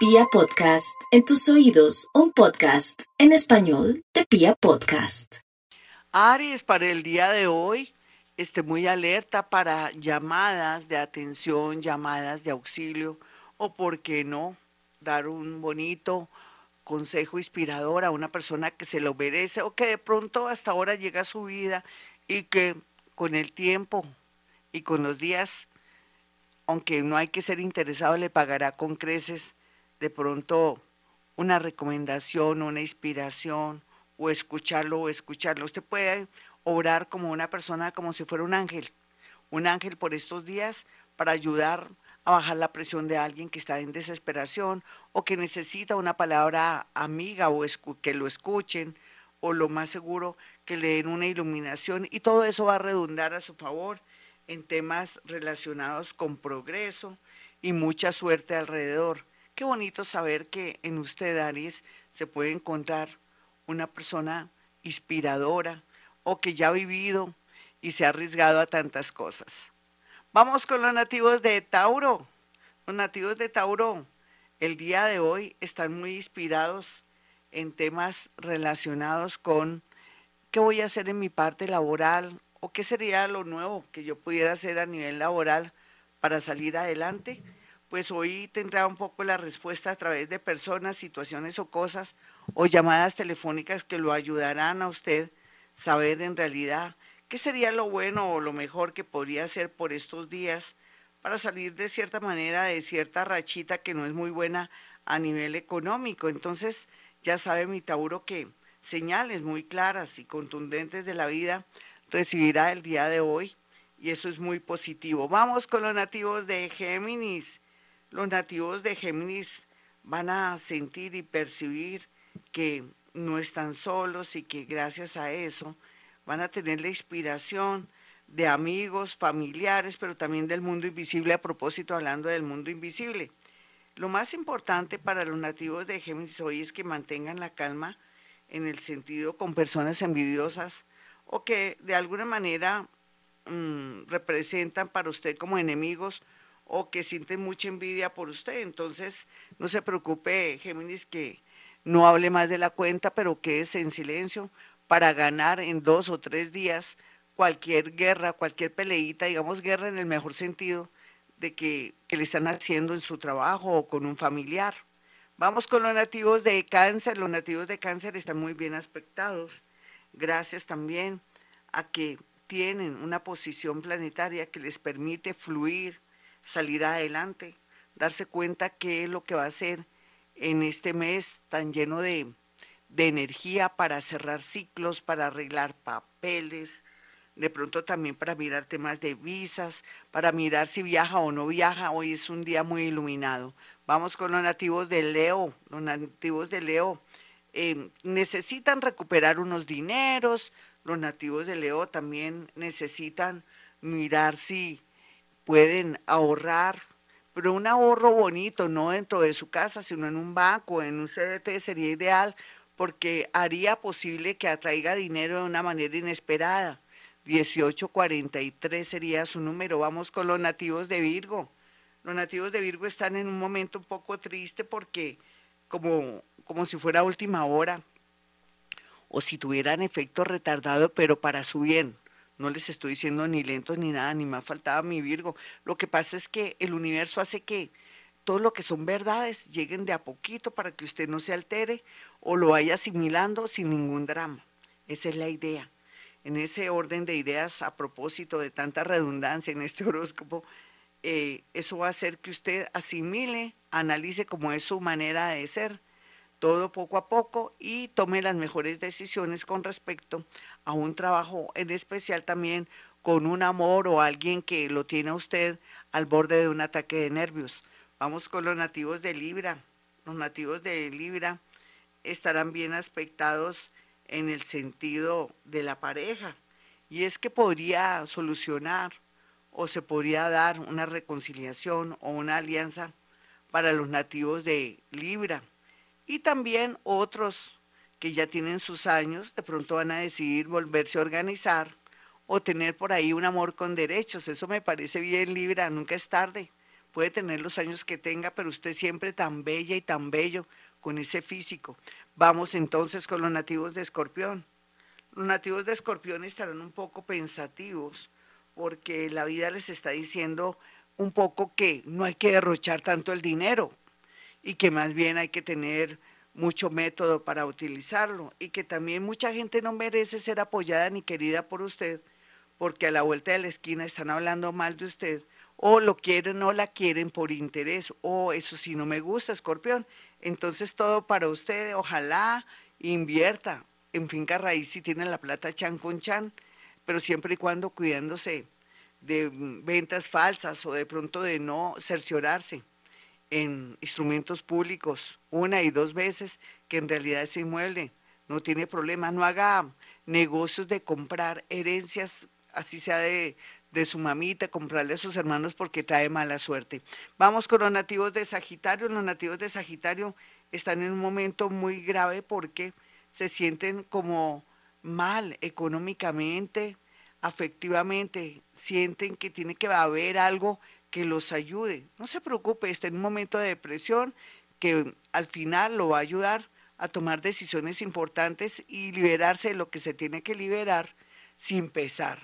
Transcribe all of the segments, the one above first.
Pia Podcast, en tus oídos, un podcast en español de Pia Podcast. Aries, para el día de hoy, esté muy alerta para llamadas de atención, llamadas de auxilio, o por qué no, dar un bonito consejo inspirador a una persona que se lo merece o que de pronto hasta ahora llega a su vida y que con el tiempo y con los días, aunque no hay que ser interesado, le pagará con creces de pronto una recomendación, una inspiración, o escucharlo o escucharlo. Usted puede orar como una persona, como si fuera un ángel, un ángel por estos días para ayudar a bajar la presión de alguien que está en desesperación o que necesita una palabra amiga o que lo escuchen o lo más seguro que le den una iluminación y todo eso va a redundar a su favor en temas relacionados con progreso y mucha suerte alrededor. Qué bonito saber que en usted, Aries, se puede encontrar una persona inspiradora o que ya ha vivido y se ha arriesgado a tantas cosas. Vamos con los nativos de Tauro. Los nativos de Tauro el día de hoy están muy inspirados en temas relacionados con qué voy a hacer en mi parte laboral o qué sería lo nuevo que yo pudiera hacer a nivel laboral para salir adelante. Pues hoy tendrá un poco la respuesta a través de personas, situaciones o cosas o llamadas telefónicas que lo ayudarán a usted saber en realidad qué sería lo bueno o lo mejor que podría hacer por estos días para salir de cierta manera de cierta rachita que no es muy buena a nivel económico. Entonces, ya sabe mi Tauro que señales muy claras y contundentes de la vida recibirá el día de hoy y eso es muy positivo. Vamos con los nativos de Géminis. Los nativos de Géminis van a sentir y percibir que no están solos y que gracias a eso van a tener la inspiración de amigos, familiares, pero también del mundo invisible, a propósito hablando del mundo invisible. Lo más importante para los nativos de Géminis hoy es que mantengan la calma en el sentido con personas envidiosas o que de alguna manera mm, representan para usted como enemigos o que sienten mucha envidia por usted. Entonces, no se preocupe, Géminis, que no hable más de la cuenta, pero quédese en silencio para ganar en dos o tres días cualquier guerra, cualquier peleita, digamos guerra en el mejor sentido de que, que le están haciendo en su trabajo o con un familiar. Vamos con los nativos de cáncer. Los nativos de cáncer están muy bien aspectados. Gracias también a que tienen una posición planetaria que les permite fluir, salir adelante, darse cuenta qué es lo que va a hacer en este mes tan lleno de, de energía para cerrar ciclos, para arreglar papeles, de pronto también para mirar temas de visas, para mirar si viaja o no viaja. Hoy es un día muy iluminado. Vamos con los nativos de Leo. Los nativos de Leo eh, necesitan recuperar unos dineros. Los nativos de Leo también necesitan mirar si pueden ahorrar, pero un ahorro bonito, no dentro de su casa, sino en un banco, en un CDT sería ideal, porque haría posible que atraiga dinero de una manera inesperada 1843 sería su número. Vamos con los nativos de Virgo. Los nativos de Virgo están en un momento un poco triste porque como, como si fuera última hora o si tuvieran efecto retardado, pero para su bien. No les estoy diciendo ni lentos ni nada, ni más faltaba mi Virgo. Lo que pasa es que el universo hace que todo lo que son verdades lleguen de a poquito para que usted no se altere o lo vaya asimilando sin ningún drama. Esa es la idea en ese orden de ideas a propósito de tanta redundancia en este horóscopo, eh, eso va a hacer que usted asimile, analice cómo es su manera de ser, todo poco a poco y tome las mejores decisiones con respecto a un trabajo, en especial también con un amor o alguien que lo tiene a usted al borde de un ataque de nervios. Vamos con los nativos de Libra. Los nativos de Libra estarán bien aspectados en el sentido de la pareja. Y es que podría solucionar o se podría dar una reconciliación o una alianza para los nativos de Libra. Y también otros que ya tienen sus años, de pronto van a decidir volverse a organizar o tener por ahí un amor con derechos. Eso me parece bien, Libra, nunca es tarde puede tener los años que tenga, pero usted siempre tan bella y tan bello con ese físico. Vamos entonces con los nativos de Escorpión. Los nativos de Escorpión estarán un poco pensativos porque la vida les está diciendo un poco que no hay que derrochar tanto el dinero y que más bien hay que tener mucho método para utilizarlo y que también mucha gente no merece ser apoyada ni querida por usted porque a la vuelta de la esquina están hablando mal de usted o lo quieren o la quieren por interés o eso sí no me gusta, escorpión. Entonces todo para usted, ojalá invierta en finca raíz si tiene la plata chan con chan, pero siempre y cuando cuidándose de ventas falsas o de pronto de no cerciorarse en instrumentos públicos una y dos veces que en realidad ese inmueble no tiene problema. No haga negocios de comprar herencias, así sea de, de su mamita, comprarle a sus hermanos porque trae mala suerte. Vamos con los nativos de Sagitario. Los nativos de Sagitario están en un momento muy grave porque se sienten como mal económicamente, afectivamente, sienten que tiene que haber algo que los ayude. No se preocupe, está en un momento de depresión que al final lo va a ayudar a tomar decisiones importantes y liberarse de lo que se tiene que liberar sin pesar.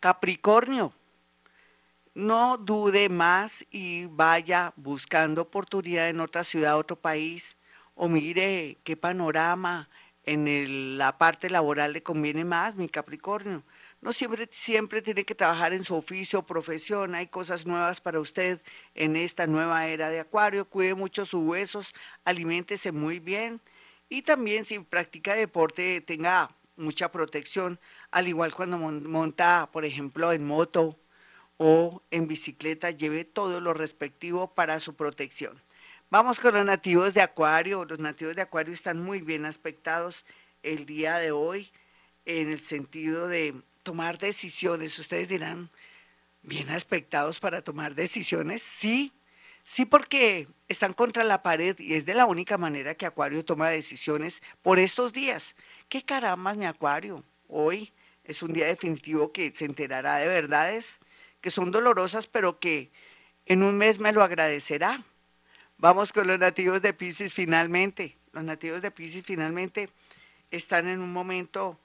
Capricornio, no dude más y vaya buscando oportunidad en otra ciudad, otro país, o mire qué panorama en la parte laboral le conviene más, mi Capricornio. No siempre, siempre tiene que trabajar en su oficio o profesión, hay cosas nuevas para usted en esta nueva era de Acuario. Cuide mucho sus huesos, aliméntese muy bien y también si practica deporte tenga mucha protección, al igual cuando monta, por ejemplo, en moto o en bicicleta, lleve todo lo respectivo para su protección. Vamos con los nativos de Acuario. Los nativos de Acuario están muy bien aspectados el día de hoy en el sentido de tomar decisiones. Ustedes dirán, bien aspectados para tomar decisiones. Sí, sí porque están contra la pared y es de la única manera que Acuario toma decisiones por estos días. ¿Qué caramba, mi Acuario? Hoy es un día definitivo que se enterará de verdades que son dolorosas, pero que en un mes me lo agradecerá. Vamos con los nativos de Pisces finalmente. Los nativos de Pisces finalmente están en un momento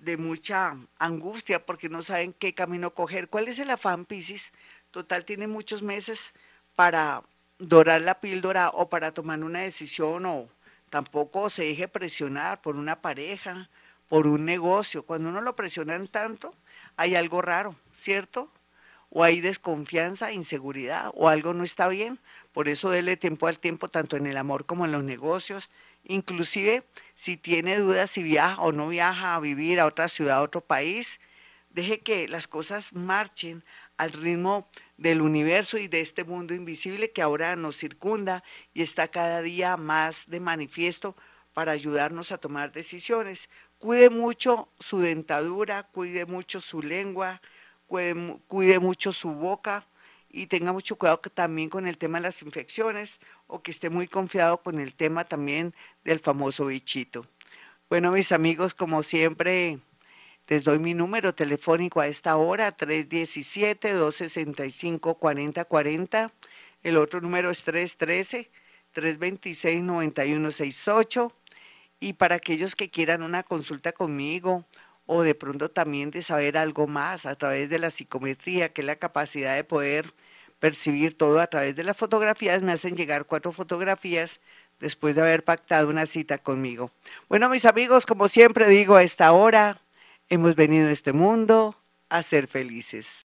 de mucha angustia porque no saben qué camino coger. ¿Cuál es el afán, Piscis? Total, tiene muchos meses para dorar la píldora o para tomar una decisión o tampoco se deje presionar por una pareja, por un negocio. Cuando uno lo presionan tanto, hay algo raro, ¿cierto? O hay desconfianza, inseguridad, o algo no está bien. Por eso dele tiempo al tiempo, tanto en el amor como en los negocios. Inclusive si tiene dudas si viaja o no viaja a vivir a otra ciudad, a otro país, deje que las cosas marchen al ritmo del universo y de este mundo invisible que ahora nos circunda y está cada día más de manifiesto para ayudarnos a tomar decisiones. Cuide mucho su dentadura, cuide mucho su lengua, cuide, mucho su boca y tenga mucho cuidado también con el tema de las infecciones o que esté muy confiado con el tema también del famoso bichito. Bueno, mis amigos, como siempre, les doy mi número telefónico a esta hora, 317-265-4040. El otro número es 313-326-9168. Y para aquellos que quieran una consulta conmigo o de pronto también de saber algo más a través de la psicometría, que es la capacidad de poder percibir todo a través de las fotografías, me hacen llegar cuatro fotografías después de haber pactado una cita conmigo. Bueno, mis amigos, como siempre digo, a esta hora hemos venido a este mundo a ser felices.